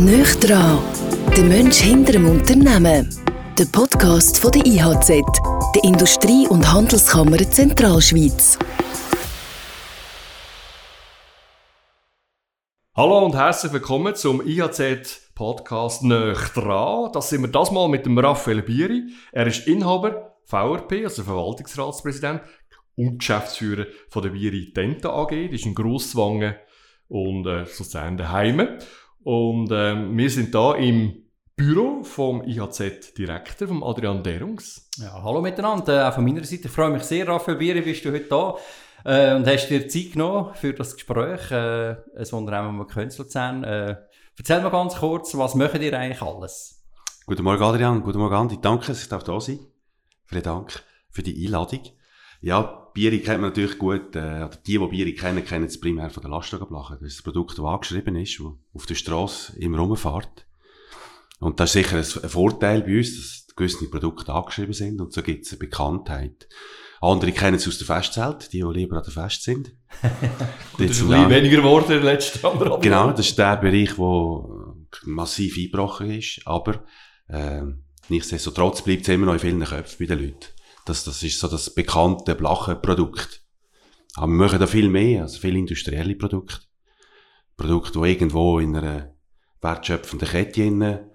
Nicht dran, der Mensch hinter dem Unternehmen. Der Podcast von der IHZ, der Industrie- und Handelskammer Zentralschweiz. Hallo und herzlich willkommen zum IHZ Podcast Nöch dran. Das sind wir das mal mit dem Raphael Bieri. Er ist Inhaber VRP, also Verwaltungsratspräsident und Geschäftsführer von der Bieri Denta AG. Das ist in Grosswangen und äh, sozusagen daheim. Und äh, wir sind da im Büro vom IHZ-Direktor, vom Adrian Derungs. Ja, hallo miteinander, äh, auch von meiner Seite. Ich freue mich sehr, Raphael Bieri, bist du heute da äh, und hast dir Zeit genommen für das Gespräch. Äh, ein Unternehmen, wir Luzern. Äh, erzähl mal ganz kurz, was machen ihr eigentlich alles? Guten Morgen Adrian, guten Morgen Andi, danke, dass ich da sein Vielen Dank für die Einladung. Ja, Bieri kennt man natürlich gut, äh, oder die, die Bieri kennen, kennen es primär von der Lastwagenblache. Das ist das Produkt, das angeschrieben ist, das auf der Straße immer rumfährt. Und das ist sicher ein, Vorteil bei uns, dass gewisse Produkte angeschrieben sind und so gibt es eine Bekanntheit. Andere kennen es aus der Festzelt, die, die lieber an der Fest sind. Das ist ein bisschen weniger geworden in den letzten anderthalb Genau, das ist der Bereich, der massiv eingebrochen ist, aber äh, nichtsdestotrotz bleibt es immer noch in vielen Köpfen bei den Leuten. Das, das ist so das bekannte, blache Produkt. Aber wir machen da viel mehr, also viele industrielle Produkte. Produkte, die irgendwo in einer wertschöpfenden Kette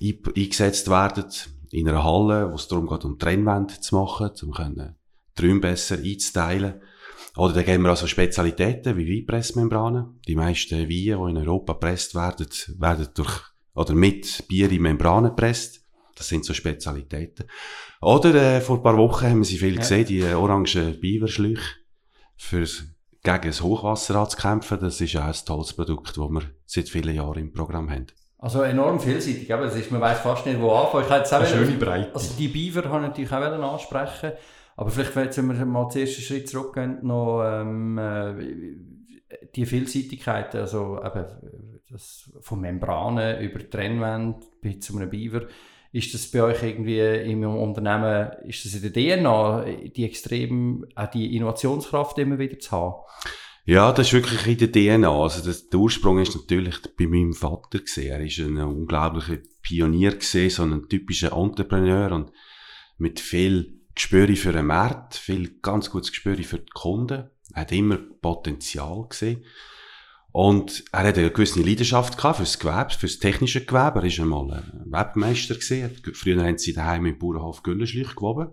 eingesetzt werden, in einer Halle, wo es darum geht, um Trennwände zu machen, um können Träume besser einzuteilen. Oder dann geben wir also Spezialitäten wie Weinpressmembranen. Die meisten Weine, die in Europa gepresst werden, werden durch, oder mit Bier in Membranen gepresst. Das sind so Spezialitäten. Oder äh, vor ein paar Wochen haben wir sie viel ja. gesehen, die äh, orangen Biberschläuche fürs gegen das Hochwasser anzukämpfen. Das ist auch ein tolles Produkt, das wir seit vielen Jahren im Programm haben. Also enorm vielseitig, aber das ist, man weiß fast nicht, wo anfangen. Ich jetzt auch Eine schöne Breite. Also die Biber habe ich natürlich auch ansprechen aber vielleicht, wenn wir mal den ersten Schritt zurückgehen, noch ähm, äh, die Vielseitigkeit, also eben das, von Membranen über Trennwände bis zu einem Biber, ist das bei euch irgendwie im Unternehmen, ist das in der DNA, die extrem, auch die Innovationskraft immer wieder zu haben? Ja, das ist wirklich in der DNA. Also das, der Ursprung ist natürlich bei meinem Vater gesehen. Er ist ein unglaublicher Pionier gesehen, so ein typischer Entrepreneur und mit viel Gespür für den Markt, viel ganz gutes Gespür für die Kunden. Er hat immer Potenzial gesehen. Und er hat eine gewisse Leidenschaft gehabt fürs Gewerbe, fürs technische Gewerbe. Er war einmal ein Webmeister gewesen. Früher haben sie daheim im Bauernhof Güllenschläuche gewoben.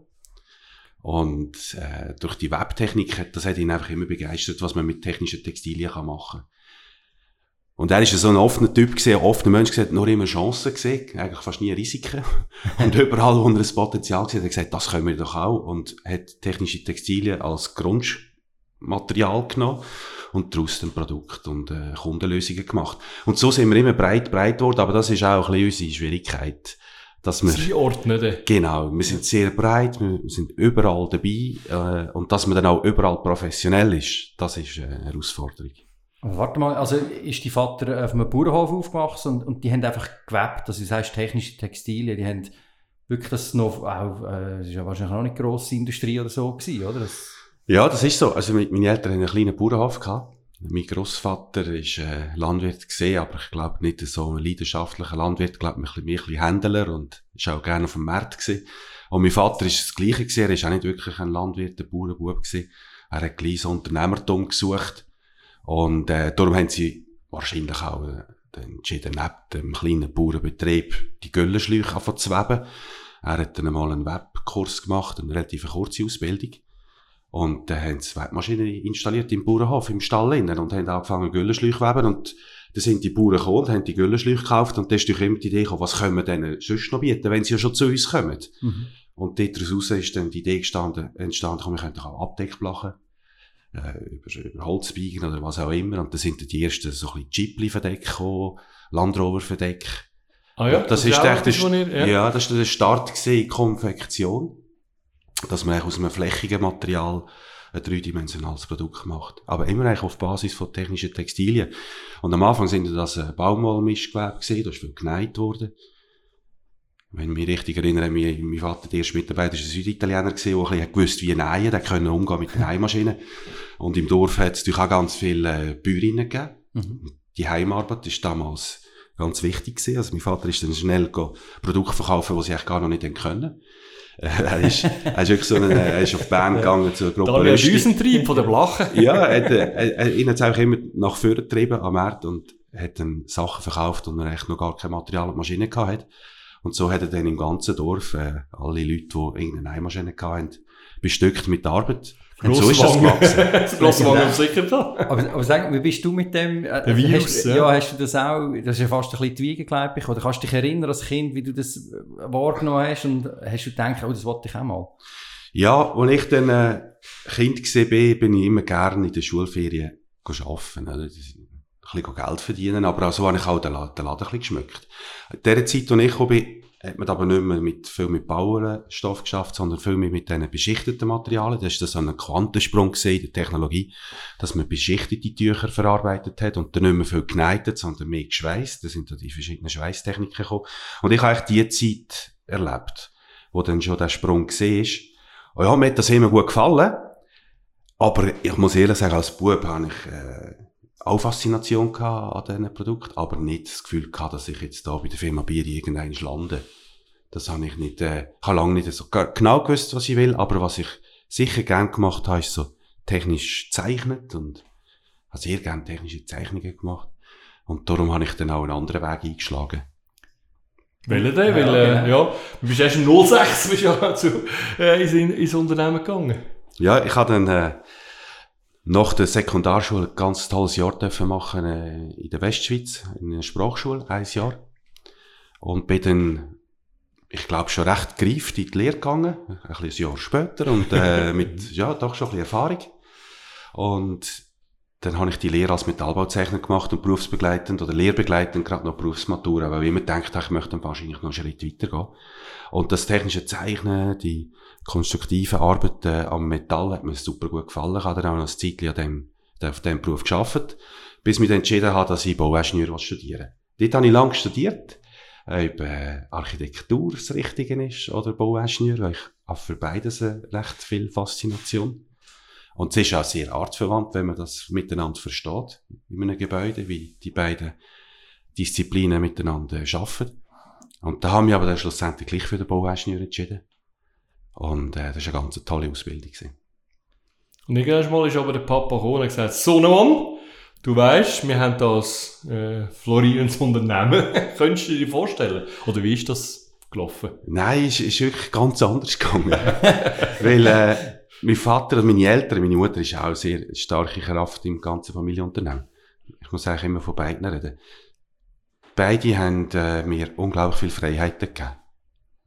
Und äh, durch die Webtechnik, das hat ihn einfach immer begeistert, was man mit technischen Textilien machen kann. Und er ist so ein offener Typ gesehen, ein offener Mensch gesehen, nur immer Chancen gesehen, eigentlich fast nie Risiken. und überall, wo er ein Potenzial gesehen hat, hat gesagt, das können wir doch auch. Und hat technische Textilien als Grundmaterial genommen und daraus ein Produkt und äh, Kundenlösungen gemacht. Und so sind wir immer breit, breit geworden, aber das ist auch ein bisschen unsere Schwierigkeit. Dass wir, Sie ordnen. Genau, wir sind sehr breit, wir sind überall dabei äh, und dass man dann auch überall professionell ist, das ist eine Herausforderung. Aber warte mal, also ist die Vater auf einem Bauernhof aufgewachsen und, und die haben einfach gewebt, also das heißt technische Textilien, die haben wirklich das noch, auch, äh, das ist ja wahrscheinlich auch nicht grosse Industrie oder so gewesen, oder? Das ja, das ist so. Also meine Eltern haben einen kleinen Bauernhof gehabt. Mein Großvater ist äh, Landwirt gesehen, aber ich glaube nicht so ein leidenschaftlicher Landwirt. Ich glaube, mehr ein bisschen Händler und ist auch gerne auf dem Markt gewesen. Und mein Vater ist das Gleiche gewesen. Er ist auch nicht wirklich ein Landwirt, ein Bauernbub gewesen. Er hat gleich so Unternehmertum gesucht. Und äh, darum haben sie wahrscheinlich auch äh, entschieden, neben dem kleinen Bauernbetrieb die Güllenschläuche anzuweben. Er hat dann mal einen Webkurs gemacht, eine relativ kurze Ausbildung. Und dann haben sie Webmaschinen installiert im Bauernhof, im Stall innen, und haben angefangen, Güllenschläuche weben. Und dann sind die Bauern gekommen und haben die Güllenschläuche gekauft. Und dann ist natürlich immer die Idee gekommen, was können wir denen sonst noch bieten, wenn sie ja schon zu uns kommen. Mhm. Und daraus ist dann die Idee gestanden, entstanden, wir können doch auch Abdeckblachen, äh, über, über Holzbiegen oder was auch immer. Und dann sind dann die ersten so ein bisschen Ghibli-Verdecke gekommen, Land Rover-Verdecke. Ah ja, das, das ist, echt, ja. ja, das ist der Start gesehen, Konfektion dass man aus einem flächigen Material ein dreidimensionales Produkt macht. Aber immer eigentlich auf Basis von technischen Textilien. Und am Anfang sind das ein Baumwollmischgewebe gewesen, da ist viel geneigt worden. Wenn ich mich richtig erinnere, mein, mein Vater, der erste Mitarbeiter, ist ein Süditaliener der ein bisschen gewusst, wie nähen, der können umgehen mit den Nähmaschinen. Und im Dorf hat es natürlich auch ganz viele äh, Bäuerinnen gegeben. Mhm. Die Heimarbeit ist damals ganz wichtig gewesen. Also mein Vater ist dann schnell Produkte verkaufen, die sie eigentlich gar noch nicht können. er, ist, er ist wirklich so ein, er ist auf Bern gegangen zur Gruppe Daniel Düsentrieb von der Blache. ja, er, er, er, ihn hat einfach immer nach vorne getrieben am Markt und hat dann Sachen verkauft, und er echt noch gar kein Material und Maschine gehabt hat. Und so hat er dann im ganzen Dorf äh, alle Leute, die irgendeine Nähmaschine hatten, bestückt mit Arbeit. Und so ist das gewachsen. Grosswagen sicher da. Aber, aber sag, wie bist du mit dem? Äh, Der Virus, hast, ja. ja. hast du das auch, das ist ja fast ein bisschen die Wiege, glaube ich, oder kannst du dich erinnern als Kind, wie du das äh, wahrgenommen hast und hast du gedacht, oh, das wollte ich auch mal? Ja, als ich dann äh, Kind war, bin ich immer gerne in der Schulferien arbeiten. Oder? ein bisschen Geld verdienen, aber auch so habe ich auch den Laden, den Laden ein bisschen geschmückt. In der Zeit, als ich gekommen bin, hat man aber nicht mehr mit, viel mit Bauernstoff geschafft, sondern viel mehr mit diesen beschichteten Materialien. Das ist so ein Quantensprung gesehen in der Technologie, dass man beschichtete Tücher verarbeitet hat und dann nicht mehr viel geneitet, sondern mehr geschweißt. Da sind da die verschiedenen Schweißtechniken gekommen. Und ich habe eigentlich die Zeit erlebt, wo dann schon der Sprung gesehen ist. Und ja, mir hat das immer gut gefallen. Aber ich muss ehrlich sagen, als Bub habe ich, äh, auch Faszination gehabt an diesen Produkten, aber nicht das Gefühl gehabt, dass ich jetzt da bei der Firma Bier irgendein lande. Das habe ich nicht, äh, ich habe lange nicht so genau gewusst, was ich will, aber was ich sicher gern gemacht habe, ist so technisch zeichnet und habe sehr gern technische Zeichnungen gemacht. Und darum habe ich dann auch einen anderen Weg eingeschlagen. Welchen denn? Ja, Weil, äh, genau. ja, du bist erst im 06 bist ja zu, äh, ins, ins Unternehmen gegangen. Ja, ich habe dann, äh, nach der Sekundarschule ein ganz tolles Jahr dürfen machen äh, in der Westschweiz, in einer Sprachschule, ein Jahr. Und bin dann, ich glaube, schon recht gereift in die Lehre gegangen, ein, bisschen ein Jahr später und äh, mit, ja, doch schon ein bisschen Erfahrung. Und dann habe ich die Lehre als Metallbauzeichner gemacht und berufsbegleitend oder lehrbegleitend gerade noch Berufsmatura, weil ich immer gedacht habe, ich möchte dann wahrscheinlich noch einen Schritt weitergehen. Und das technische Zeichnen, die konstruktiven Arbeiten am Metall hat mir super gut gefallen. Ich habe dann auch noch ein Zeitchen an dem, auf diesem Beruf geschafft, bis ich mich entschieden habe, dass ich Bauingenieur studieren will. Dort habe ich lange studiert, ob äh, Architektur das Richtige ist oder Bauingenieur, weil ich habe für beides recht viel Faszination. Und es ist auch sehr artverwandt, wenn man das miteinander versteht, in einem Gebäude, wie die beiden Disziplinen miteinander arbeiten. Und da haben wir aber dann schlussendlich gleich für den Bauingenieur entschieden. Und äh, das war eine ganz tolle Ausbildung. Gewesen. Und irgendwann mal ist aber der Papa gekommen und gesagt, so Mann, du weißt, wir haben das äh, florierendes Unternehmen. Könntest du dir vorstellen? Oder wie ist das gelaufen? Nein, es ist wirklich ganz anders gegangen. Weil äh, mein Vater und meine Eltern, meine Mutter ist auch eine sehr starke Kraft im ganzen Familienunternehmen. Ich muss eigentlich immer von beiden reden. Beide haben äh, mir unglaublich viel Freiheiten gegeben.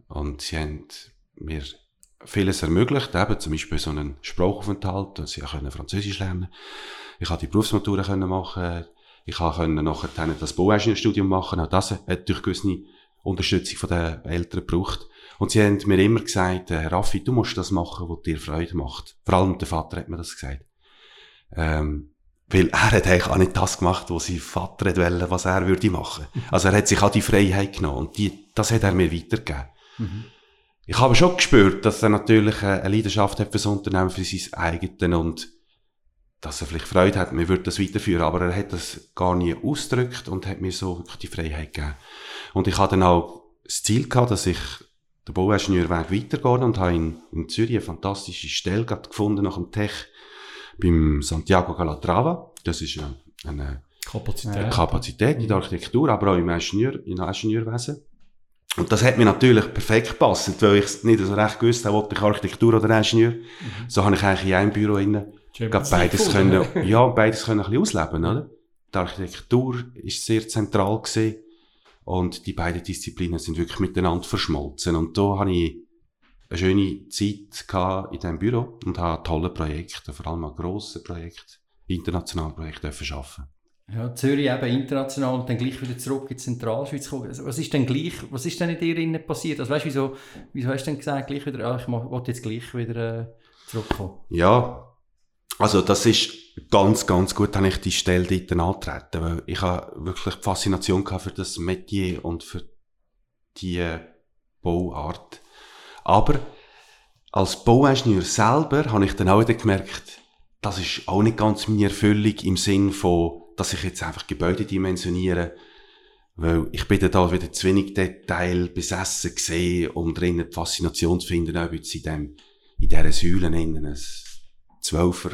Und sie haben mir vieles ermöglicht, eben zum Beispiel so einen Sprachaufenthalt, dass ich können Französisch lernen Ich konnte die Berufsmatura machen ich konnte nachher das Bauingenieurstudium machen, auch das hat durch gewisse Unterstützung von den Eltern gebraucht. Und sie haben mir immer gesagt, äh, Raffi, du musst das machen, was dir Freude macht. Vor allem der Vater hat mir das gesagt. Ähm, weil er hat eigentlich auch nicht das gemacht, was sein Vater wollte, was er würde machen. Also er hat sich auch die Freiheit genommen und die, das hat er mir weitergegeben. Mhm. Ich habe schon gespürt, dass er natürlich eine Leidenschaft hat für das Unternehmen, für sein eigenes und dass er vielleicht Freude hat, mir würde das weiterführen, aber er hat das gar nie ausgedrückt und hat mir so wirklich die Freiheit gegeben. Und ich hatte dann auch das Ziel gehabt, dass ich den Bauingenieurweg weitergehe und habe in, in Zürich eine fantastische Stelle gefunden nach dem Tech beim Santiago Calatrava. Das ist eine, eine Kapazität. Kapazität in der Architektur, aber auch im Ingenieur, in Ingenieurwesen. Und das hat mir natürlich perfekt gepasst, weil ich nicht so recht gewusst habe, ob ich Architektur oder Ingenieur. Mhm. So habe ich eigentlich in einem Büro innen beides können, ja, beides können ein bisschen ausleben, oder? Die Architektur ist sehr zentral gesehen und die beiden Disziplinen sind wirklich miteinander verschmolzen. Und da habe ich eine schöne Zeit gehabt in diesem Büro und habe tolle Projekte, vor allem grosse Projekte, internationale Projekte arbeiten ja, Zürich eben international und dann gleich wieder zurück in die Zentralschweiz gekommen. Also, was ist denn gleich, was ist denn in dir innen passiert? Also weißt du, wieso, wieso hast du denn gesagt, gleich wieder, ah, ich wollte jetzt gleich wieder äh, zurückkommen? Ja, also das ist ganz, ganz gut, habe ich die Stelle dort antreten, weil ich habe wirklich die Faszination gehabt für das Metier und für die Bauart. Aber als Bauingenieur selber habe ich dann auch wieder gemerkt, das ist auch nicht ganz meine Erfüllung im Sinn von dass ich jetzt einfach Gebäude dimensioniere Weil ich bin da wieder zu wenig Detail besessen gesehen, um drinnen die Faszination zu finden, ob jetzt in dem, in dieser Säule innen ein Zwölfer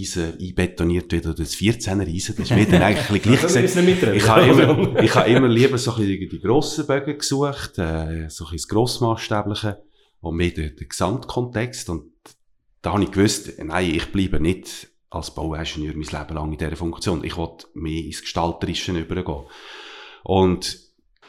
Eisen einbetoniert wird oder das 14er Eisen, das ist mir dann eigentlich gleich gesehen. Ich habe immer, ich habe immer lieber so ein bisschen die grossen Bögen gesucht, äh, so ein bisschen das Grossmaßstäbliche und mehr den, den Gesamtkontext und da habe ich gewusst, nein, ich bleibe nicht als Bauingenieur mein Leben lang in dieser Funktion. Ich wollte mehr ins Gestalterische übergehen. Und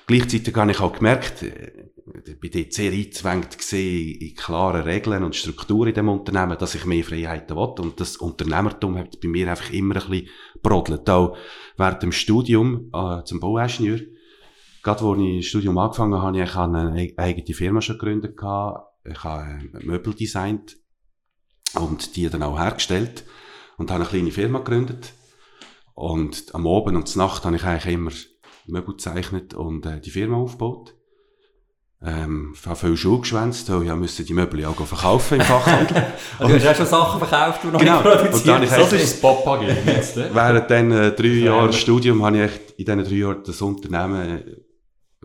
gleichzeitig habe ich auch gemerkt, äh, ich bin dort sehr eingezwängt gesehen in klare Regeln und Strukturen in dem Unternehmen, dass ich mehr Freiheiten will. Und das Unternehmertum hat bei mir einfach immer ein bisschen brodelt. Auch während dem Studium äh, zum Bauingenieur, gerade wo ich das Studium angefangen habe, habe ich eine eigene Firma schon gegründet. Ich habe Möbel designt und die dann auch hergestellt und habe eine kleine Firma gegründet. Und am Abend und zur Nacht habe ich eigentlich immer Möbel gezeichnet und äh, die Firma aufgebaut. Ähm, ich habe viel Schuhe geschwänzt, weil ich musste die Möbel auch verkaufen im Fachhandel. also du hast auch schon Sachen verkauft, die noch genau. nicht produziert und Das ist das Papa jetzt. Während dann äh, drei Jahren Studium habe ich echt in diesen drei Jahren das Unternehmen äh,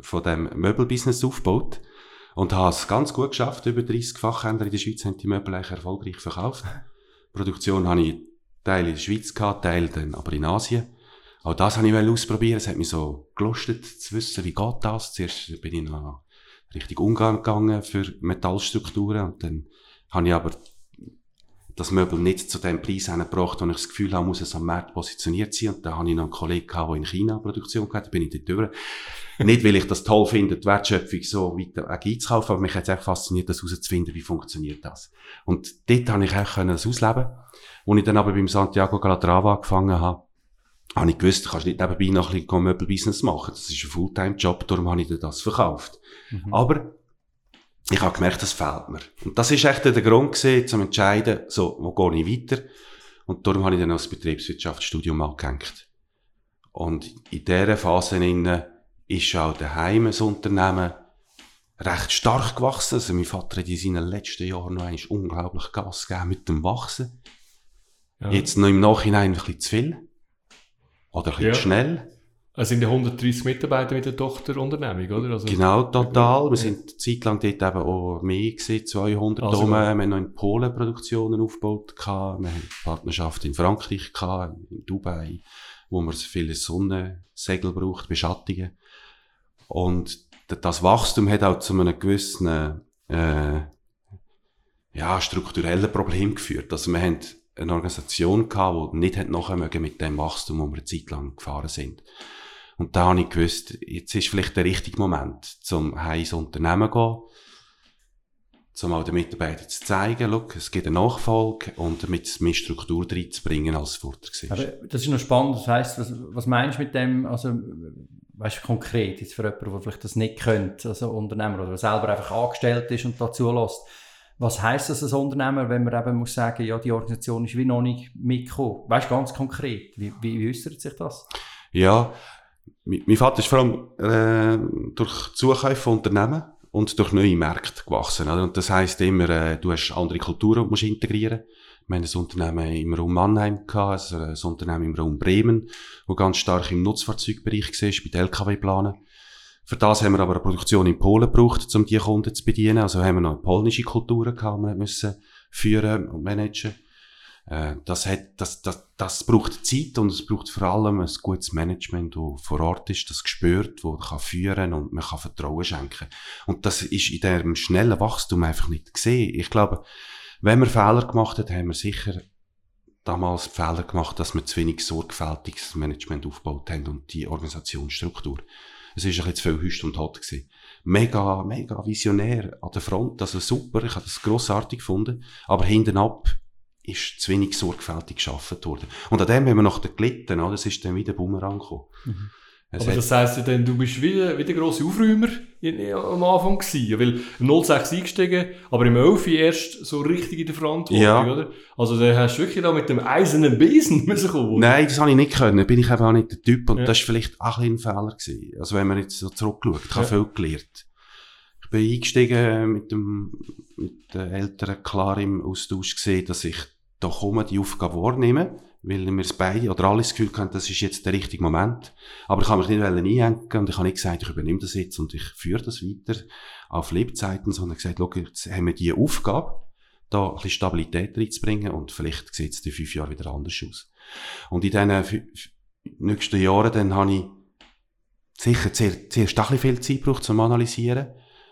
von dem Möbelbusiness aufgebaut und habe es ganz gut geschafft. Über 30 Fachhändler in der Schweiz haben die Möbel eigentlich erfolgreich verkauft. Produktion habe ich Teil in der Schweiz gehabt, Teil dann aber in Asien. Auch das habe ich ausprobieren. Es hat mich so gelustet zu wissen, wie geht das. Zuerst bin ich noch richtig Umgang gegangen für Metallstrukturen und dann habe ich aber das Möbel nicht zu dem Preis gebracht, wo ich das Gefühl habe, muss es am Markt positioniert sein. Und da habe ich noch einen Kollegen gehabt, der in China Produktion hatte, da bin ich dort durch. nicht, weil ich das toll finde, die Wertschöpfung so weiter einzukaufen, aber mich hat es echt fasziniert, das herauszufinden, wie funktioniert das. Und dort habe ich auch das ausleben Als ich dann aber beim Santiago Calatrava angefangen habe, habe ich gewusst, du kannst nicht nebenbei noch ein bisschen Möbelbusiness machen. Das ist ein Fulltime-Job, darum habe ich dir das verkauft. Mhm. Aber ich habe gemerkt, das fehlt mir. Und das ist echt der Grund gewesen, zum entscheiden, so, wo gehe ich weiter? Und darum habe ich dann auch das Betriebswirtschaftsstudium angehängt. Und in dieser Phase ist auch daheim ein Unternehmen recht stark gewachsen. Also mein Vater hat in seinen letzten Jahren noch unglaublich Gas gegeben mit dem Wachsen. Ja. Jetzt noch im Nachhinein ein bisschen zu viel. Oder ein bisschen ja. schnell. Es sind ja 130 Mitarbeiter mit der Tochterunternehmung, oder? Also, genau, total. Wir sind zeitlang dort eben auch mehr gewesen, 200 also, rum. Wir haben noch in Polen Produktionen aufgebaut gehabt. Wir haben Partnerschaft in Frankreich gehabt, in Dubai, wo man viele Sonnensegel braucht, Beschattungen. Und das Wachstum hat auch zu einem gewissen, äh, ja, strukturellen Problem geführt. Also wir haben eine Organisation gehabt, die nicht nachher mit dem Wachstum, wo wir eine Zeit lang gefahren sind. Und da habe ich gewusst, jetzt ist vielleicht der richtige Moment, zum ins Unternehmen zu gehen, um auch den Mitarbeitern zu zeigen, look, es gibt eine Nachfolge und damit mehr Struktur reinzubringen als vorher Aber das ist noch spannend, das heisst, was, was meinst du mit dem, also, weißt du, konkret, jetzt für jemanden, der vielleicht das nicht könnte, also Unternehmer, oder selber einfach angestellt ist und dazu lässt, was heisst das als Unternehmer, wenn man eben muss sagen, ja, die Organisation ist wie noch nicht mitgekommen? Weißt du, ganz konkret, wie, wie, äußert sich das? Ja, mein Vater ist vor allem äh, durch Zukäufe von Unternehmen und durch neue Märkte gewachsen. Oder? Und das heisst immer, äh, du hast andere Kulturen, die musst integrieren. Wir haben ein Unternehmen im Raum Mannheim gehabt, also ein Unternehmen im Raum Bremen, wo ganz stark im Nutzfahrzeugbereich war, bei den LKW-Planen. Für das haben wir aber eine Produktion in Polen gebraucht, um die Kunden zu bedienen. Also haben wir noch polnische Kultur gehabt, die wir müssen führen und managen. Äh, das, hat, das, das, das braucht Zeit und es braucht vor allem ein gutes Management, das vor Ort ist, das gespürt, das kann führen und man kann Vertrauen schenken. Und das ist in diesem schnellen Wachstum einfach nicht gesehen. Ich glaube, wenn wir Fehler gemacht haben, haben wir sicher damals Fehler gemacht, dass wir zu wenig sorgfältiges Management aufgebaut haben und die Organisationsstruktur. Es ist ein bisschen zu viel Hüst und Hot gewesen. Mega, mega visionär an der Front, also super, ich habe das grossartig gefunden, aber hinten ab ist zu wenig sorgfältig geschaffen worden. Und an dem haben wir noch gelitten, oder? Das ist dann wieder Bumerang gekommen. Mhm. Aber das heisst ja dann, du bist wieder, wieder grosse Aufräumer am Anfang gewesen, weil 06 eingestiegen, aber im 11 erst so richtig in der Verantwortung, ja. oder? Also da hast du wirklich da mit dem eisernen Besen müssen kommen. Nein, das habe ich nicht können, bin ich eben auch nicht der Typ und ja. das war vielleicht auch ein, ein Fehler gewesen. Also wenn man jetzt so zurückschaut, ich habe ja. viel gelernt. Ich bin eingestiegen mit dem, mit den Eltern klar im Austausch gesehen, dass ich da komme, die Aufgabe wahrnehmen, weil wir es beide oder alle das Gefühl hatten, das ist jetzt der richtige Moment. Aber ich habe mich nicht einhängen und ich habe nicht gesagt, ich übernehme das jetzt und ich führe das weiter auf Lebzeiten, sondern gesagt, schau, jetzt haben wir die Aufgabe, da ein bisschen Stabilität reinzubringen und vielleicht sieht es in fünf Jahren wieder anders aus. Und in diesen nächsten Jahren dann habe ich sicher ein bisschen viel Zeit gebraucht zum Analysieren.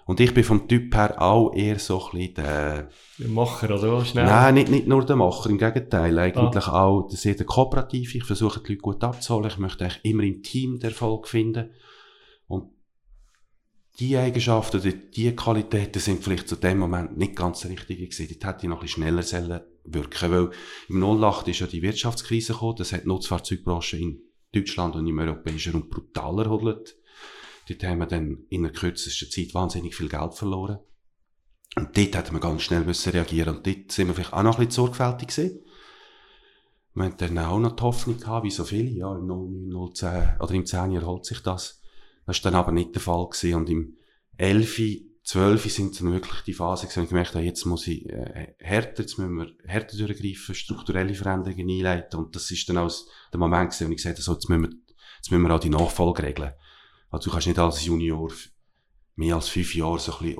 Und ich bin vom Typ her auch eher so ein bisschen der... Der Macher, also schnell. Nein, nicht, nicht nur der Macher, im Gegenteil. Eigentlich ah. auch sehr der Kooperativ. Ich versuche die Leute gut abzuholen. Ich möchte eigentlich immer im Team den Erfolg finden. Und die Eigenschaften oder die Qualitäten sind vielleicht zu dem Moment nicht ganz das Richtige gewesen. Dort hätte ich noch ein bisschen schneller wirken weil im 08 ist ja die Wirtschaftskrise gekommen. Das hat die Nutzfahrzeugbranche in Deutschland und im europäischen Raum brutal erholt. Dort haben wir dann in der kürzesten Zeit wahnsinnig viel Geld verloren. Und dort hätten wir ganz schnell müssen reagieren Und dort sind wir vielleicht auch noch ein bisschen sorgfältig gewesen. Wir haben dann auch noch die Hoffnung gehabt, wie so viele, ja, im 09, 010 oder im 10 erholt sich das. Das war dann aber nicht der Fall gewesen. Und im 11, 12 sind dann wirklich die Phase und ich gemerkt habe, jetzt muss ich äh, härter, jetzt müssen wir härter durchgreifen, strukturelle Veränderungen einleiten. Und das ist dann auch der Moment gewesen, wo ich gesagt habe, so, jetzt müssen wir, jetzt müssen wir auch die Nachfolge regeln. Also du kannst nicht als Junior mehr als fünf Jahre so ein bisschen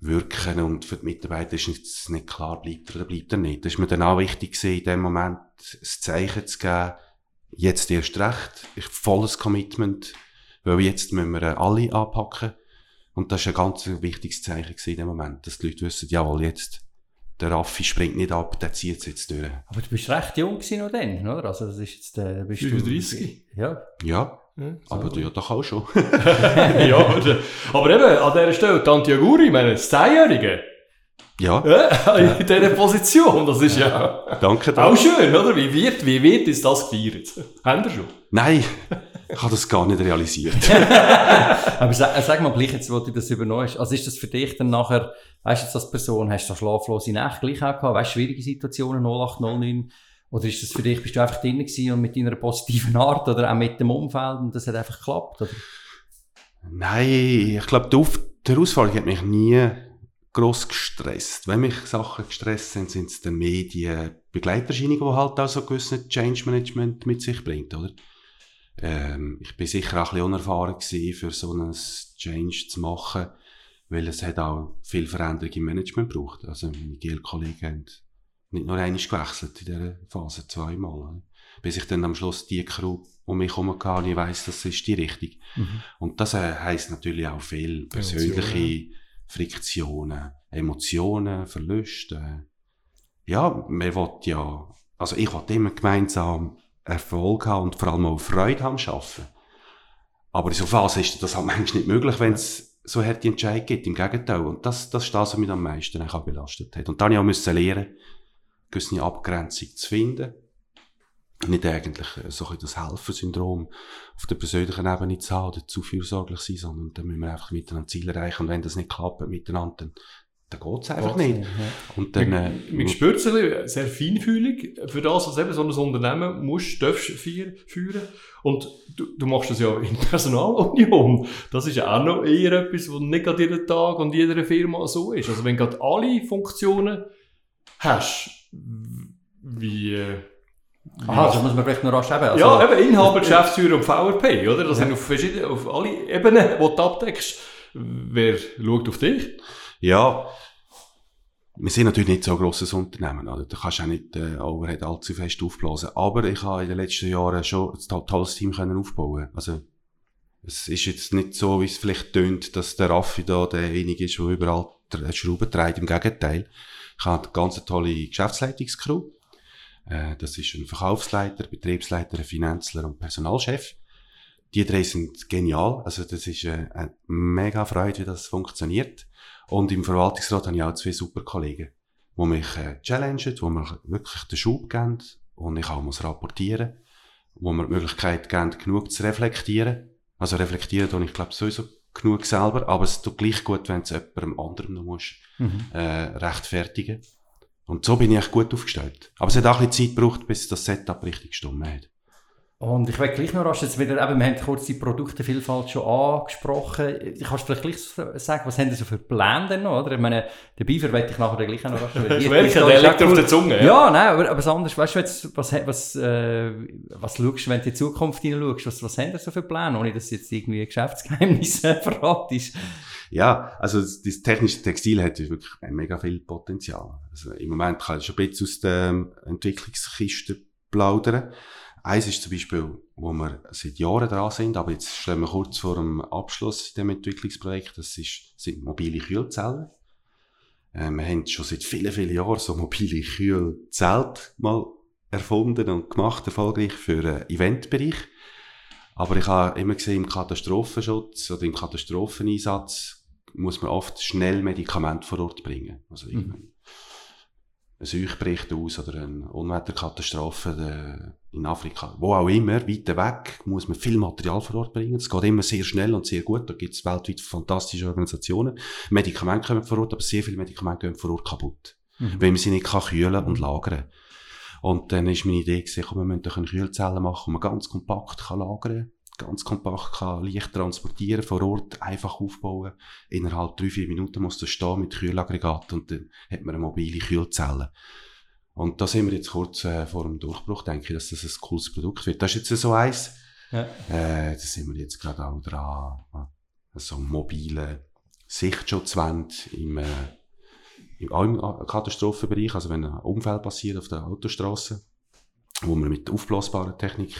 umwirken und für die Mitarbeiter ist es nicht klar, bleibt er oder bleibt er nicht. Das ist mir dann auch wichtig gewesen, in dem Moment das Zeichen zu geben, jetzt erst recht, ich volles Commitment, weil jetzt müssen wir alle anpacken. Und das ist ein ganz wichtiges Zeichen gewesen in dem Moment, dass die Leute wissen, jawohl, jetzt, der Raffi springt nicht ab, der zieht es jetzt durch. Aber du bist recht jung gewesen noch dann, oder? Also das ist jetzt, äh, bist 35? Du, ja. Ja. Ja, aber du ja doch auch schon. ja, aber, aber eben, an dieser Stelle, Tante Aguri, meine, Zehnjährige. Ja. ja. In dieser Position, das ist ja Danke, danke. auch schön, oder? Wie wird, wie wird ist das gefeiert? Haben wir schon? Nein, ich habe das gar nicht realisiert. aber sag, sag mal gleich jetzt, wo du das übernommen hast. Also ist das für dich dann nachher, weißt du jetzt als Person, hast du schlaflose Nächte gleich auch gehabt, weißt du, schwierige Situationen, 08, 09, oder ist das für dich, bist du einfach drin gewesen und mit deiner positiven Art oder auch mit dem Umfeld und das hat einfach geklappt? Oder? Nein, ich glaube, die, die Herausforderung hat mich nie gross gestresst. Wenn mich Sachen gestresst sind, sind es dann Medien, Begleiterscheinungen, die halt auch so gewissen Change Management mit sich bringt, oder? Ähm, ich bin sicher auch ein bisschen unerfahren gewesen, für so einen Change zu machen, weil es hat auch viel Veränderung im Management braucht. Also meine GL-Kollegen haben nicht nur einmal gewechselt in dieser Phase, zweimal. Bis ich dann am Schluss die Crew um mich herum hatte, ich weiss, das ist die Richtung. Mhm. Und das äh, heisst natürlich auch viel persönliche. Friktionen, Emotionen, Verluste. Ja, man will ja, also ich will immer gemeinsam Erfolg haben und vor allem auch Freude haben schaffen. Aber in so Phase ist das halt manchmal nicht möglich, wenn es so harte Entscheidungen gibt. Im Gegenteil. Und das, das ist das, was mich am meisten belastet hat. Und dann habe ich auch lernen, gewisse Abgrenzung zu finden. Nicht eigentlich äh, so ein das Helfersyndrom auf der persönlichen Ebene zu haben oder zu fürsorglich sein, sondern dann müssen wir einfach miteinander Ziele erreichen. Und wenn das nicht klappt miteinander, dann dann geht es einfach nicht. nicht. Und dann, äh, man spürt es ein sehr feinfühlig für das, was eben so ein Unternehmen musst, darfst führen. Und du, du machst das ja in Personalunion. Das ist ja auch noch eher etwas, was nicht gerade jeden Tag und jeder Firma so ist. Also wenn du gerade alle Funktionen hast, wie... Äh, Aha, das muss man vielleicht noch rasch eben. Also, ja, eben Inhaber, Geschäftsführer und VRP, oder? Das ja. sind auf verschiedene, auf alle Ebenen, die du abdeckst. Wer schaut auf dich? Ja, wir sind natürlich nicht so ein grosses Unternehmen, oder? Da kannst du auch nicht äh, Overhead allzu fest aufblasen. Aber ich habe in den letzten Jahren schon ein tolles Team können aufbauen Also, es ist jetzt nicht so, wie es vielleicht tönt, dass der Raffi da derjenige ist, der überall Schrauben trägt. Im Gegenteil. Ich habe eine ganz tolle Geschäftsleitungscrew. Äh, das ist ein Verkaufsleiter, Betriebsleiter, Finanzler und Personalchef. Die drei sind genial. Also, das ist äh, eine mega Freude, wie das funktioniert. Und im Verwaltungsrat habe ich auch zwei super Kollegen, die mich äh, challengen, die mir wirklich den Schub geben und ich auch muss rapportieren, wo mir die Möglichkeit geben, genug zu reflektieren. Also reflektieren tue ich glaube sowieso genug selber, aber es tut gleich gut, wenn es jemandem anderem noch musst, mhm. äh, rechtfertigen Und so bin ich echt gut aufgestellt. Aber es hat auch ein bisschen Zeit gebraucht, bis das Setup richtig gestimmt hat. Und ich will gleich noch rasch jetzt wieder, eben, wir haben kurz die Produktevielfalt schon angesprochen. Ich kannst vielleicht gleich sagen, was haben Sie so für Pläne denn noch, oder? Ich meine, den Beaver wette ich nachher gleich noch rasch. Ich will, der liegt auf der Zunge. Ja, ja nein, aber, aber das andere, weißt du, jetzt, was, was, äh, was schaust, wenn du in die Zukunft hineinschaust, was, was haben Sie so für Pläne, ohne dass jetzt irgendwie Geschäftsgeheimnisse verratest? Ja, also das, das technische Textil hat wirklich mega viel Potenzial. Also im Moment kann ich schon ein bisschen aus der Entwicklungskiste plaudern. Eins ist zum Beispiel, wo wir seit Jahren dran sind, aber jetzt stehen wir kurz vor dem Abschluss in dem Entwicklungsprojekt, das ist, sind mobile Kühlzellen. Äh, wir haben schon seit vielen, vielen Jahren so mobile Kühlzelte mal erfunden und gemacht, erfolgreich für den Eventbereich. Aber ich habe immer gesehen, im Katastrophenschutz oder im Katastropheneinsatz muss man oft schnell Medikamente vor Ort bringen. Also mhm ein Seuch bricht aus oder eine Unwetterkatastrophe in Afrika, wo auch immer, weit weg, muss man viel Material vor Ort bringen. Es geht immer sehr schnell und sehr gut. Da gibt es weltweit fantastische Organisationen. Medikamente kommen vor Ort, aber sehr viele Medikamente gehen vor Ort kaputt. Mhm. Weil man sie nicht kann kühlen und lagern Und dann ist meine Idee gewesen, komm, wir müssen doch eine Kühlzelle machen, die man ganz kompakt kann lagern kann ganz kompakt kann, leicht transportieren, vor Ort einfach aufbauen. Innerhalb drei, vier Minuten muss das stehen mit Kühlaggregat und dann hat man eine mobile Kühlzelle. Und da sind wir jetzt kurz äh, vor dem Durchbruch, denke ich, dass das ein cooles Produkt wird. Das ist jetzt so eins. Ja. Äh, da sind wir jetzt gerade auch dran, so einen mobilen Sichtschutzwand im, äh, im, auch im Katastrophenbereich, also wenn ein Unfall passiert auf der Autostraße, wo man mit aufblasbarer Technik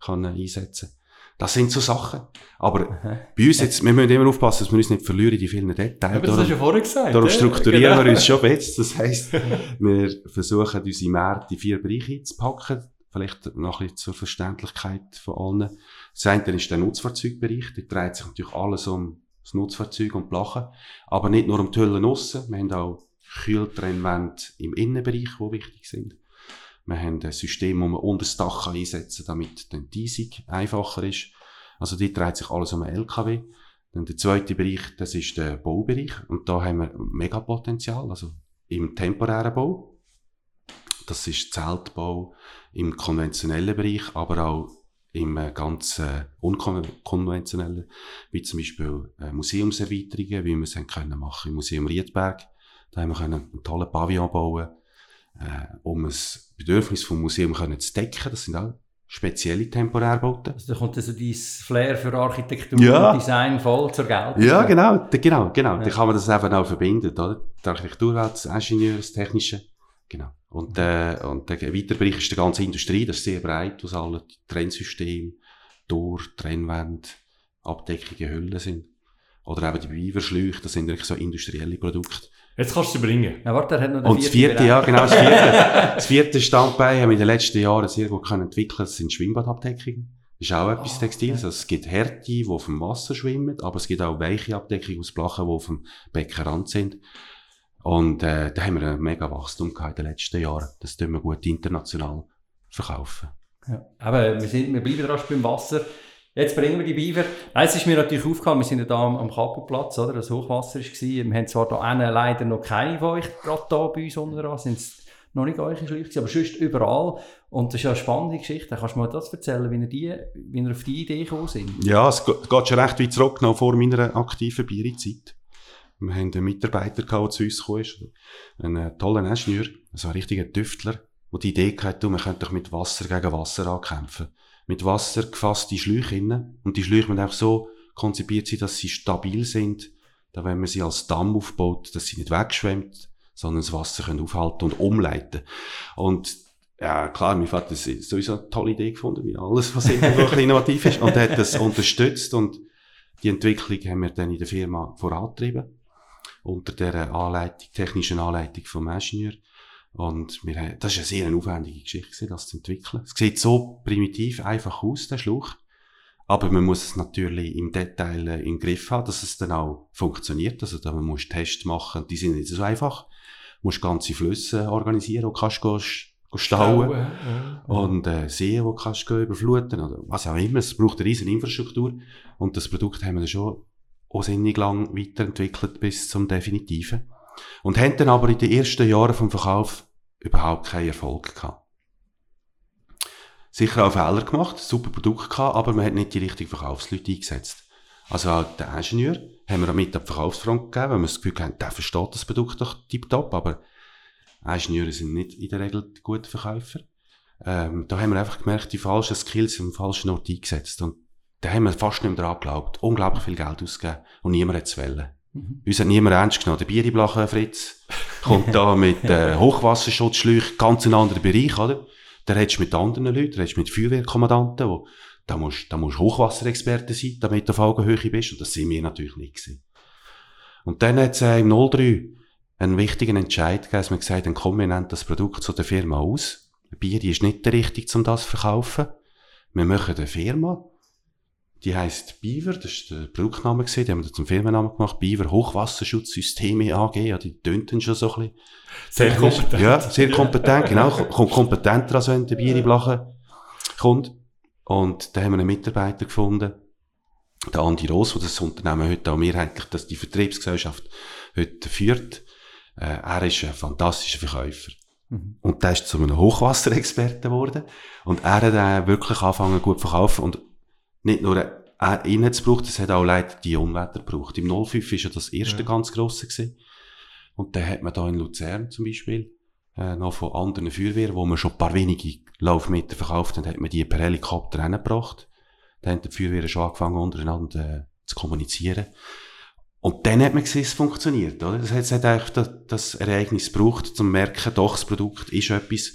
kann äh, einsetzen kann. Das sind so Sachen. Aber Aha. bei uns jetzt, wir müssen immer aufpassen, dass wir uns nicht verlieren in die vielen Details. Aber das hast du ja vorher gesagt. Darum strukturieren ja, genau. wir uns schon jetzt. Das heisst, wir versuchen, unsere Märkte in vier Bereiche zu packen. Vielleicht noch ein bisschen zur Verständlichkeit von allen. Das eine ist der Nutzfahrzeugbereich. Da dreht sich natürlich alles um das Nutzfahrzeug und die Blachen. Aber nicht nur um die Hüllen aussen. Wir haben auch Kühltrennwände im Innenbereich, die wichtig sind. Wir haben ein System, das man unter das Dach einsetzen kann, damit die Eisung einfacher ist. Also dort dreht sich alles um einen LKW. Dann der zweite Bereich, das ist der Baubereich. Und da haben wir mega Potenzial, also im temporären Bau. Das ist Zeltbau im konventionellen Bereich, aber auch im äh, ganz äh, unkonventionellen, wie zum Beispiel äh, Museumserweiterungen, wie wir es haben können machen im Museum Riedberg. Da haben wir können einen tollen Pavillon bauen äh, um ein Bedürfnis vom Museum können zu decken. Das sind auch spezielle Temporärbauten. Also da kommt also dein Flair für Architektur ja. und Design voll zur Geltung. Ja, genau, genau, genau. Ja. Da kann man das einfach auch verbinden, oder? Die Architekturwelt, das Ingenieur, das Technische. Genau. Und, äh, und der weitere Bereich ist die ganze Industrie, das ist sehr breit, was alle Trennsysteme, Tor, Trennwände, Abdeckungen, Hüllen sind. Oder eben die Beweberschläuche, das sind wirklich so industrielle Produkte. Jetzt kannst du sie bringen. Ja, warte, er hat noch Und das vierte, ja, genau, das vierte, das vierte Standbein haben wir in den letzten Jahren sehr gut können entwickeln. Das sind Schwimmbadabdeckungen. Das ist auch etwas oh, Textiles. Okay. Also es gibt Härte, die auf dem Wasser schwimmen, aber es gibt auch weiche Abdeckungen aus Blachen, die auf dem Beckenrand sind. Und, äh, da haben wir ein mega Wachstum gehabt in den letzten Jahren. Das tun wir gut international verkaufen. Ja. Aber wir sind, wir bleiben rasch beim Wasser. Jetzt bringen wir die Beaver. Eins ist mir natürlich aufgekommen, wir sind ja da am, am Kapelplatz, oder? Das Hochwasser war. Wir haben zwar da leider noch keine von euch gerade da bei uns unten dran, sind noch nicht eure Schläuche, aber sonst überall. Und das ist ja eine spannende Geschichte. Kannst du mal das erzählen, wie ihr, die, wie ihr auf die Idee gekommen sind? Ja, es geht schon recht weit zurück, noch vor meiner aktiven Bierzeit. Wir haben einen Mitarbeiter, der zu uns kam, einen tollen Ingenieur, also ein richtiger Tüftler, der die Idee hatte, wir könnten doch mit Wasser gegen Wasser ankämpfen mit Wasser gefasste Schläuche innen. Und die Schläuche müssen auch so konzipiert sein, dass sie stabil sind, da wenn man sie als Damm aufbaut, dass sie nicht wegschwemmt, sondern das Wasser können aufhalten und umleiten. Und ja, klar, mein Vater hat sowieso eine tolle Idee gefunden, wie alles, was innovativ ist, und hat das unterstützt und die Entwicklung haben wir dann in der Firma vorangetrieben, unter der Anleitung, technischen Anleitung vom Ingenieur. Und wir haben, das ist eine sehr aufwendige Geschichte, das zu entwickeln. Es sieht so primitiv einfach aus, der Schluch. Aber man muss es natürlich im Detail äh, im Griff haben, dass es dann auch funktioniert. Also da man muss Tests machen, die sind nicht so einfach. Du musst ganze Flüsse organisieren, wo kannst du stauen ja. und äh, Seen, wo kannst du überfluten oder was auch immer. Es braucht eine riesen Infrastruktur und das Produkt haben wir dann schon unsinnig lang weiterentwickelt bis zum Definitiven. Und haben dann aber in den ersten Jahren vom Verkauf überhaupt keinen Erfolg gehabt. sicher auch Fehler gemacht, super Produkt gehabt, aber man hat nicht die richtigen Verkaufsleute eingesetzt. Also auch den Ingenieur haben wir mit an die Verkaufsfront gegeben, weil wir das Gefühl haben, der versteht das Produkt doch tiptop, aber Ingenieure sind nicht in der Regel die guten Verkäufer. Ähm, da haben wir einfach gemerkt, die falschen Skills am falschen Ort eingesetzt. Und da haben wir fast nicht mehr dran geglaubt. Unglaublich viel Geld ausgegeben. Und niemand hat es wollen. Mhm. Uns hat niemand ernst genommen. Der Bieriblachen Fritz kommt da mit äh, Hochwasserschutzschläuchen, ganz einen anderen Bereich, oder? Da redest du mit anderen Leuten, da redest du mit Feuerwehrkommandanten, wo, da musst, da musst Hochwasserexperte sein, damit du auf Augenhöhe bist. Und das sind wir natürlich nicht gewesen. Und dann hat es äh, im 03 einen wichtigen Entscheid gegeben, dass wir gesagt haben, komm, wir nehmen das Produkt zu der Firma aus. Bier ist nicht der richtige, um das zu verkaufen. Wir machen eine Firma, die heisst Beaver, das ist der Produktname gesehen, die haben wir zum Firmennamen gemacht, Beaver Hochwasserschutzsysteme AG, ja, die tönten schon so ein bisschen. Sehr kompetent. Ja, sehr kompetent, genau, kommt kompetenter, als wenn der Bier im Lachen kommt. Und da haben wir einen Mitarbeiter gefunden, der Andi Ross, der das Unternehmen heute auch mehrheitlich, dass die Vertriebsgesellschaft heute führt. Äh, er ist ein fantastischer Verkäufer. Mhm. Und der ist zu einem Hochwasserexperten geworden. Und er hat äh, wirklich angefangen gut zu verkaufen. Und nicht nur ihn hat gebraucht, es hat auch leider die Unwetter gebraucht. Im 05 war ja das erste ja. ganz grosse gewesen. Und dann hat man da in Luzern zum Beispiel, äh, noch von anderen Feuerwehren, wo man schon ein paar wenige Laufmeter verkauft haben, hat man die per Helikopter hingebracht. Dann haben die Feuerwehren schon angefangen, untereinander äh, zu kommunizieren. Und dann hat man gesehen, es funktioniert, oder? Das hat, es hat eigentlich das, das Ereignis gebraucht, um zu merken, doch, das Produkt ist etwas.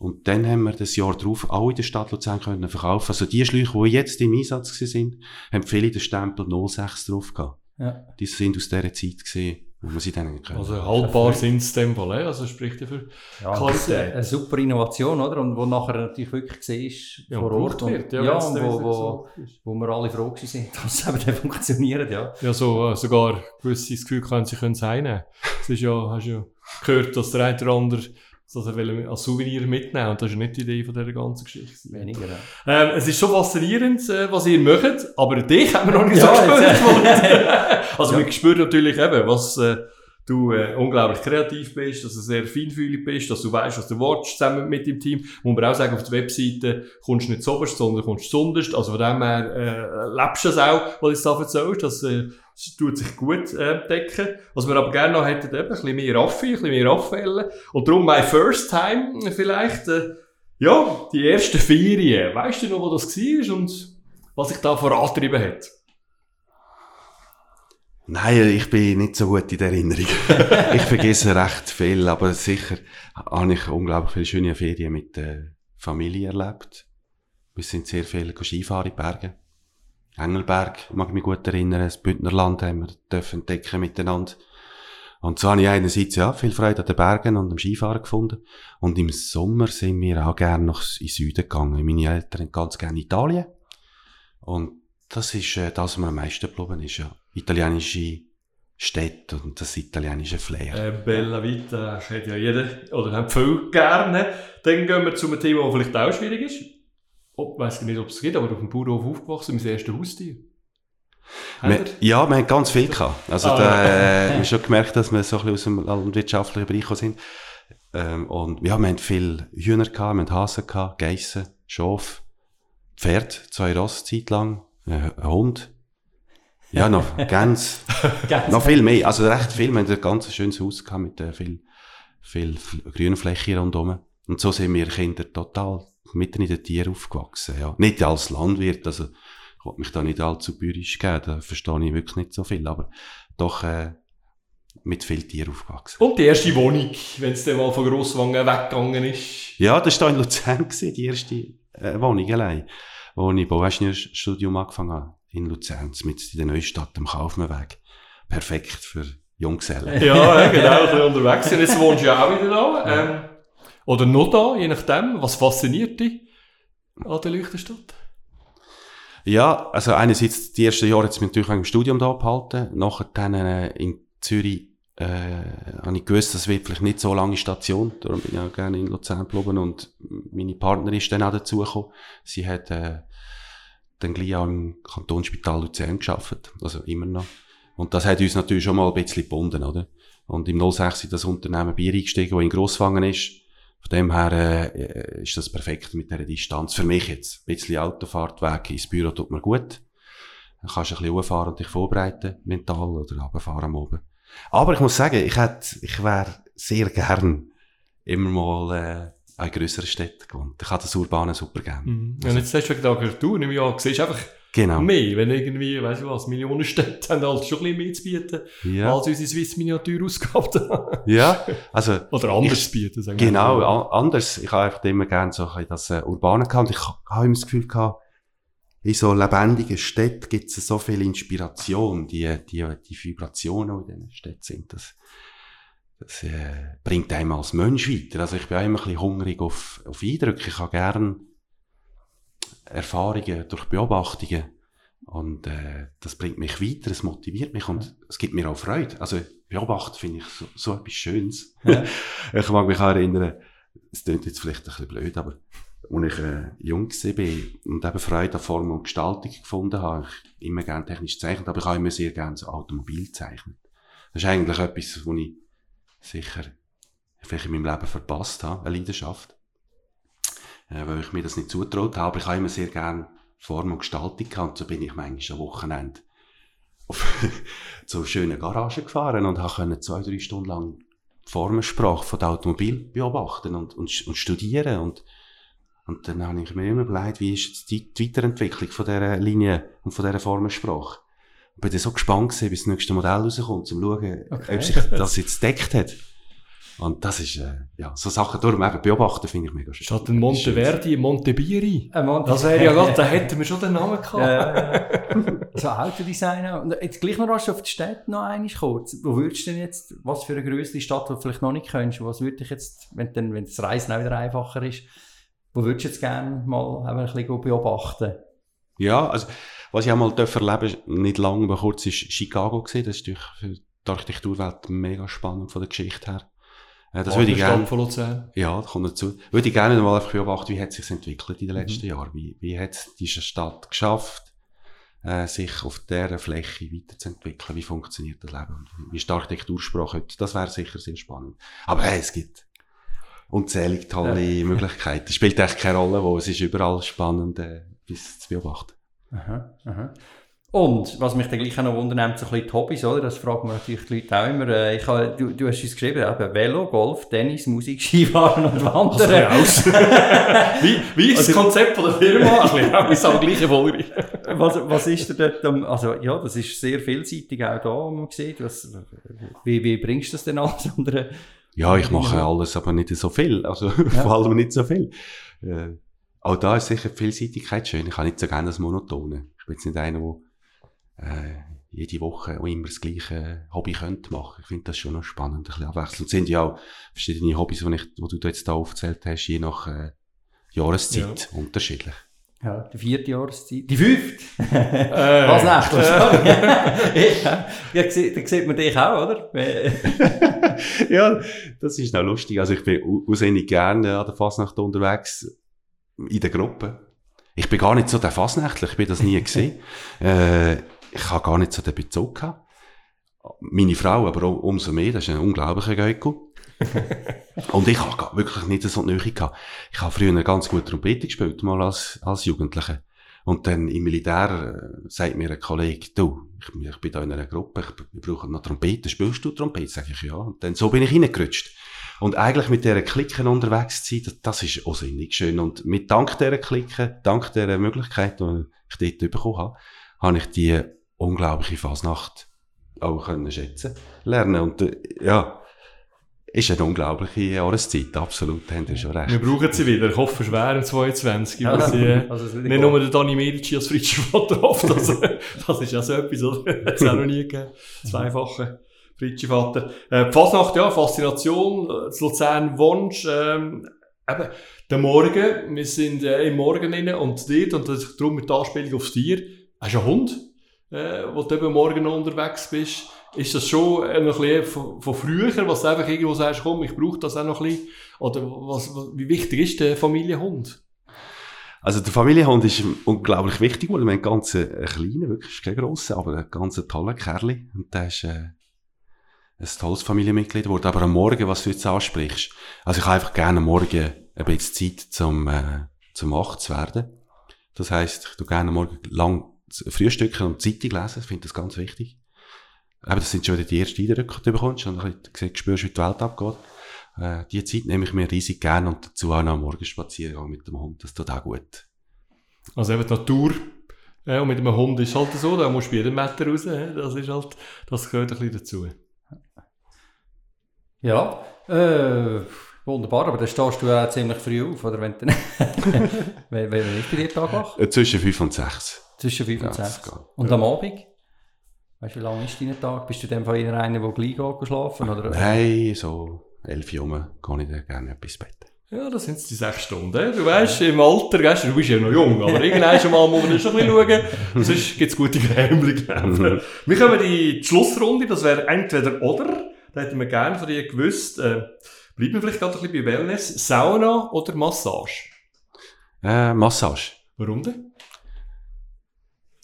Und dann haben wir das Jahr darauf auch in der Stadt Luzern können verkaufen. Also die Schläuche, die jetzt im Einsatz sind, haben viele den Stempel 06 drauf gehabt. Ja. Die sind aus dieser Zeit gesehen wo man sie dann können. Also haltbar sind es in dem Fall, also spricht ja für ja, Qualität. Eine super Innovation, oder? Und wo nachher natürlich wirklich siehst, ja, vor Ort. Wird, ja, ja und wo, wo, wo wir alle froh sind, dass es eben funktioniert, ja. Ja, so, äh, sogar gewisse das Gefühl können, sie können es einnehmen. Es ist ja, hast ja gehört, dass der eine oder andere das er als Souvenir mitnehmen Und das ist ja nicht die Idee von dieser ganzen Geschichte. Weniger, ja. ähm, Es ist schon faszinierend, äh, was ihr macht, aber dich haben wir noch nicht ja, so gespürt. also, ja. wir spüren natürlich eben, was äh, du äh, unglaublich kreativ bist, dass du sehr feinfühlig bist, dass du weißt, was du willst, zusammen mit dem Team. Muss man auch sagen, auf der Webseite kommst du nicht zuoberst, sondern kommst zunderst. Also von dem her äh, lebst du es auch, was du da erzählst. Das, äh, das tut sich gut äh, decken. Was wir aber gerne noch hätten, eben, ein bisschen mehr Raffi, ein bisschen mehr Raffaelle. Und darum mein First Time vielleicht, äh, ja, die ersten Ferien. Weißt du noch, wo das war und was sich da vorantrieben hat? Nein, ich bin nicht so gut in der Erinnerung. ich vergesse recht viel, aber sicher habe ich unglaublich viele schöne Ferien mit der Familie erlebt. Wir sind sehr viel Skifahren in Bergen. Engelberg, mag ich mich gut erinnern, das Bündnerland haben wir dürfen entdecken miteinander. Und so habe ich einerseits ja viel Freude an den Bergen und am Skifahren gefunden. Und im Sommer sind wir auch gerne noch in den Süden gegangen. Meine Eltern ganz gerne Italien. Und das ist äh, das, was mir am meisten geblieben ist, ja italienische Städte und das italienische Flair. Äh, Bella Vita hat ja jeder, oder haben viele gerne. Dann gehen wir zu einem Thema, das vielleicht auch schwierig ist. Ich weiß nicht, ob es geht, aber auf dem Bauernhof aufgewachsen, mein erstes Haustier. Wir, ja, wir haben ganz viel gehabt. Also, ah, da, äh, wir haben schon gemerkt, dass wir so ein bisschen aus dem landwirtschaftlichen Bereich sind. Ähm, und ja, wir haben viel Hühner gehabt, wir haben Hasen gehabt, Geissen, Schaf, Pferd, zwei Ross Zeit lang, äh, ein Hund. Ja, noch ganz, noch viel mehr. Also recht viel. Wir haben ein ganz schönes Haus gehabt mit äh, viel, viel Grünfläche rundherum. Und so sind wir Kinder total mitten in den Tieren aufgewachsen. Ja. Nicht als Landwirt, also ich wollte mich da nicht allzu bürisch geben, da verstehe ich wirklich nicht so viel, aber doch äh, mit viel Tieren aufgewachsen. Und die erste Wohnung, wenn es dann mal von Grosswangen weggegangen ist? Ja, das war in Luzern, gewesen, die erste äh, Wohnung allein, wo ich Bauingenieurstudium angefangen habe in Luzern, mit in der Neustadt am Kaufmannweg. Perfekt für Junggesellen. Ja, genau, ein unterwegs sind. Jetzt wohnst du ja auch wieder da. Ähm, oder noch da, je nachdem. Was fasziniert dich an der Leuchtenstadt? Ja, also einerseits, die ersten Jahre hat es mich natürlich im Studium da abgehalten. Nachher dann äh, in Zürich äh, habe ich gewusst, das wird vielleicht nicht so lange Station. Darum bin ich auch gerne in Luzern geblieben und meine Partnerin ist dann auch dazugekommen. Sie hat äh, dann gleich auch im Kantonsspital Luzern geschafft, also immer noch. Und das hat uns natürlich schon mal ein bisschen gebunden, oder? Und im 06 ist das Unternehmen Bier eingestiegen, das in Grosswangen ist. Von dem her äh, ist das perfekt mit dieser Distanz. Für mich jetzt. Ein bisschen Autofahrtweg ins Büro tut mir gut. Dann kannst du ein bisschen hochfahren und dich vorbereiten, mental, oder runterfahren am Oben. Aber ich muss sagen, ich hätte, ich wäre sehr gern immer mal äh, in grösseren Städten gewohnt. Ich habe das Urbane super gern. Mhm. Und jetzt hast du wegen der Agentur, nehme ich an, siehst einfach Genau. mehr, wenn irgendwie, weiss ich was, Millionen Städte haben halt schon ein bisschen mehr zu bieten, Ja. als unsere Swiss Miniaturausgabe. ja. Also, Oder anders Ich- bieten, sagen wir Genau, mal. anders. Ich habe einfach immer gerne so ein das äh, Urbane gehabt. Ich ha- habe immer das Gefühl gehabt, in so lebendigen Städten gibt es so viel Inspiration, die, die, die Vibrationen, die in diesen Städten sind. Das, das äh, bringt einem als Mensch weiter. Also ich bin auch immer ein bisschen hungrig auf, auf Eindrücke. Ich habe gerne Erfahrungen durch Beobachtungen. Und äh, das bringt mich weiter, es motiviert mich und es gibt mir auch Freude. Also beobachten finde ich so, so etwas Schönes. Ja. ich mag mich auch erinnern, es klingt jetzt vielleicht ein bisschen blöd, aber als ich äh, jung war und eben Freude an Form und Gestaltung gefunden habe, habe ich immer gerne technisch gezeichnet, aber ich habe immer sehr gerne so Automobil gezeichnet. Das ist eigentlich etwas, was ich sicher vielleicht in meinem Leben verpasst habe, eine Leidenschaft. Äh, weil ich mir das nicht zutraut habe, aber ich habe immer sehr gerne Form und Gestaltung gehabt so bin ich manchmal am Wochenende auf zu schönen Garagen gefahren und können zwei, drei Stunden lang die Formensprache von der Automobil beobachten und, und, und studieren und und dann habe ich mir immer überlegt, wie ist die, die Weiterentwicklung von dieser Linie und von dieser Formensprache. Bin dann so gespannt gewesen, bis das nächste Modell rauskommt, um zu schauen, Okay. ob sich das jetzt deckt hat. Und das ist, äh, ja, so Sachen darum eben beobachten finde ich mega schön. Statt ein Monteverdi, ein Montebieri. Monte- Das wäre ja gerade, da hätten wir schon den Namen gehabt. Ja. so Autodesign auch. Und jetzt gleich noch rasch auf die Stadt noch einmal kurz. Wo würdest du denn jetzt, was für eine größere Stadt, die du vielleicht noch nicht kennst, was würde dich jetzt, wenn, dann, wenn das Reisen auch wieder einfacher ist, wo würdest du jetzt gerne mal ein bisschen beobachten? Ja, also, was ich einmal erleben durfte, nicht lange, aber kurz, ist Chicago gewesen. Das ist natürlich für die Architekturwelt mega spannend von der Geschichte her. Äh, das würde ich gerne, von Luzern. ja, das kommt dazu. Würde ich gerne mal einfach beobachten, wie hat es sich entwickelt in den Mhm. letzten Jahren? Wie, wie hat diese Stadt geschafft, äh, sich auf dieser Fläche weiterzuentwickeln? Wie funktioniert das Leben? Wie ist die Architektursprache heute? Das wäre sicher sehr spannend. Aber hey, es gibt unzählige tolle Möglichkeiten. Es spielt echt keine Rolle, wo es ist überall spannend, äh, etwas zu beobachten. Aha, aha. Und, was mich dann gleich auch noch wundert, so ein bisschen die Hobbys, oder? Das fragen wir natürlich die Leute auch immer. Äh, Ich habe, du, du hast uns geschrieben, eben Velo, Golf, Tennis, Musik, Skifahren und Wandern. aus. wie, wie ist das Konzept von der Firma? Ein bisschen aber gleich erfolgreich. was, was ist dir dort, also, ja, das ist sehr vielseitig auch da, wo man sieht. Was, wie, wie bringst du das denn alles unter Ja, ich mache alles, aber nicht so viel. Also, vor allem nicht so viel. Äh, auch da ist sicher die Vielseitigkeit schön. Ich habe nicht so gerne das Monotone. Ich bin jetzt nicht einer, der äh, jede Woche auch immer das gleiche Hobby könnte machen. Ich finde das schon noch spannend, ein bisschen abwechselnd. Es sind ja auch verschiedene Hobbys, die, ich, die du jetzt da aufgezählt hast, je nach äh, Jahreszeit unterschiedlich. Ja, die vierte Jahreszeit. Die fünfte! Äh, Was nicht? Sorry. ja, ja, da sieht man dich auch, oder? ja, das ist noch lustig. Also ich bin au- auswendig gerne an der Fasnacht unterwegs in der Gruppe. Ich bin gar nicht so der Fasnächtler, ich bin das nie gesehen. äh, ich habe gar nicht so den Bezug gehabt. Meine Frau aber um- umso mehr, das ist ein unglaublicher Geico. Und ich habe wirklich nicht so die Nähe gehabt. Ich habe früher ganz gut Trompete gespielt, mal als, als Jugendlicher. Und dann im Militär äh, sagt mir ein Kollege, du, ich, ich bin da in einer Gruppe, ich, wir brauchen noch Trompete, spielst du Trompete? Sag ich, ja. Und dann so bin ich reingerutscht. Und eigentlich mit dieser Klicken unterwegs zu sein, das, das ist auch sinnig schön. Und mit dank dieser Klicken, dank dieser Möglichkeit, die ich dort bekommen habe, habe ich die unglaubliche Fasnacht auch können schätzen lernen. Und äh, ja, ist eine unglaubliche Jahreszeit, absolut, da haben Sie schon recht. Wir brauchen sie wieder. Ich hoffe schwer im 22. Ja, sie, äh, also nicht nur der Dani Medici als Fritschi-Vater oft. Also, das ist ja so etwas, oder? Hat es auch noch nie gegeben. Zweifache Fritschi-Vater. Äh, die Fasnacht, ja, Faszination, äh, das Luzern Wunsch, ähm, eben, der Morgen, wir sind äh, im Morgen drin und dort, und das ist darum mit der Anspielung aufs Tier, hast du einen Hund, äh, wo du eben morgen unterwegs bist. Ist das schon äh, noch ein bisschen von, von früher, was du einfach irgendwo sagst, komm, ich brauche das auch noch ein bisschen? Oder was, was, wie wichtig ist der Familienhund? Also der Familienhund ist unglaublich wichtig, weil wir einen ganz äh, kleinen, wirklich kein grosser, aber einen ganz tollen Kerl. Und der ist, äh, ein tolles Familienmitglied geworden. Aber am Morgen, was du jetzt ansprichst, also ich habe einfach gerne am Morgen ein bisschen Zeit zum, äh, zum wach zu werden. Das heisst, ich tu gerne am Morgen lang frühstücken und Zeitung lesen. Ich finde das ganz wichtig. Aber das sind schon wieder die ersten Eindrücke, die du bekommst und ein bisschen spürst, wie die Welt abgeht. Äh, die Zeit nehme ich mir riesig gerne und dazu auch noch am Morgenspaziergang mit dem Hund. Das tut auch gut. Also eben die Natur ja, und mit einem Hund ist halt so, da musst du bei jedem Meter raus. Das, ist halt, das gehört ein bisschen dazu. Ja, äh, wunderbar, aber dann stehst du ja ziemlich früh auf, oder wenn du wenn, wenn ich bei dir Tag wach? Äh, zwischen 5 und 6. Zwischen 5 Ja, und das 6. geht. Und am Abend? Weißt du, wie lange ist dein Tag? Bist du dem Fall eher einer, der gleich geht schlafen? Oder? Nein, so 11 Uhr gehe ich dann gerne etwas ins Bett. Ja, das sind die sechs Stunden. Du weißt, im Alter, weißt, du bist ja noch jung, aber irgendwann schon mal muss man schon ein bisschen schauen. Sonst gibt es gute Grämli. wir kommen in die Schlussrunde, das wäre entweder oder. Da hätten wir gerne von dir gewusst, äh, bleiben wir vielleicht gerade ein bisschen bei Wellness, Sauna oder Massage? Äh, Massage. Warum denn?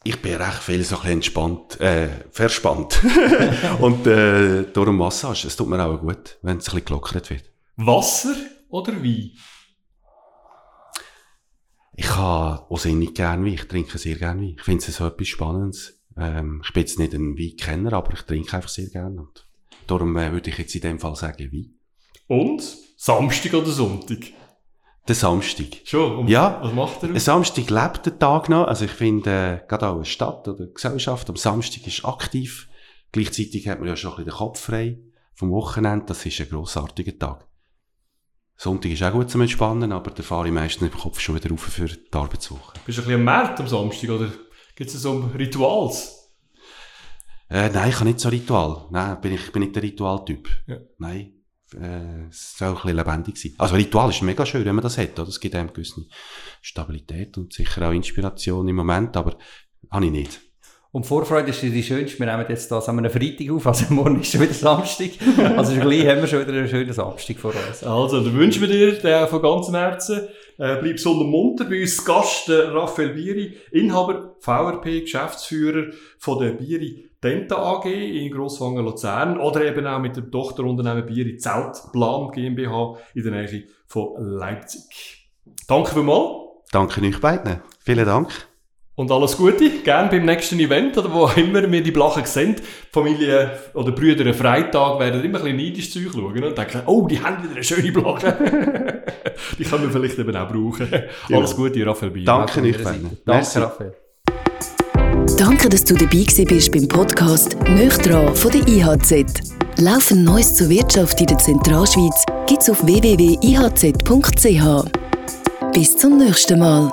Ich bin recht viel so ein bisschen entspannt, äh, verspannt. und äh, darum Massage. Es tut mir auch gut, wenn es ein bisschen gelockert wird. Wasser oder Wein? Ich habe auch nicht gerne Wein. Ich trinke sehr gerne Wein. Ich finde es so etwas Spannendes. Ähm, ich bin jetzt nicht ein Weinkenner, aber ich trinke einfach sehr gerne. Und darum äh, würde ich jetzt in dem Fall sagen Wein. Und Samstag oder Sonntag? Der Samstag. Schon? Und Ja. Was macht er? Ein Samstag lebt der Tag noch. Also ich finde, äh, gerade auch eine Stadt oder eine Gesellschaft am Samstag ist aktiv. Gleichzeitig hat man ja schon ein bisschen den Kopf frei vom Wochenende. Das ist ein grossartiger Tag. Sonntag ist auch gut zum Entspannen, aber da fahre ich meistens im Kopf schon wieder rauf für die Arbeitswoche. Bist du ein bisschen am Markt am Samstag oder gibt es so Rituals? Äh, nein, ich habe nicht so Ritual. Nein, bin ich bin nicht der Ritualtyp. Ja. Nein, äh, es soll ein bisschen lebendig sein. Also Ritual ist mega schön, wenn man das hat. Oder? Es gibt einem gewisse Stabilität und sicher auch Inspiration im Moment, aber habe ich nicht. Und Vorfreude ist die schönste. Wir nehmen jetzt das an einem Freitag auf, also morgen ist schon wieder Samstag. Also gleich haben wir schon wieder einen schönen Samstag vor uns. Also, dann wünschen wir dir den von ganzem Herzen. Äh, bleib gesund und munter. Bei uns Gast der Raphael Bieri, Inhaber, VRP, Geschäftsführer von der Bieri Denta AG in Grosswangen Luzern oder eben auch mit dem Tochterunternehmen Bieri Zeltplan GmbH in der Nähe von Leipzig. Danke vielmals Danke euch beiden. Vielen Dank. und alles Gute. Gerne beim nächsten Event oder wo auch immer wir die Blachen sehen. Die Familie oder Brüder am Freitag werden immer ein bisschen neidisch zu euch schauen und denken, oh, die haben wieder eine schöne Blache. die können wir vielleicht eben auch brauchen. Alles Gute, Raphael Bier. Danke euch beiden. Danke, Raphael. Danke, dass du dabei bist beim Podcast «Nöchtran» von der IHZ. Laufend Neues zur Wirtschaft in der Zentralschweiz gibt's auf www.ihz.ch. Bis zum nächsten Mal.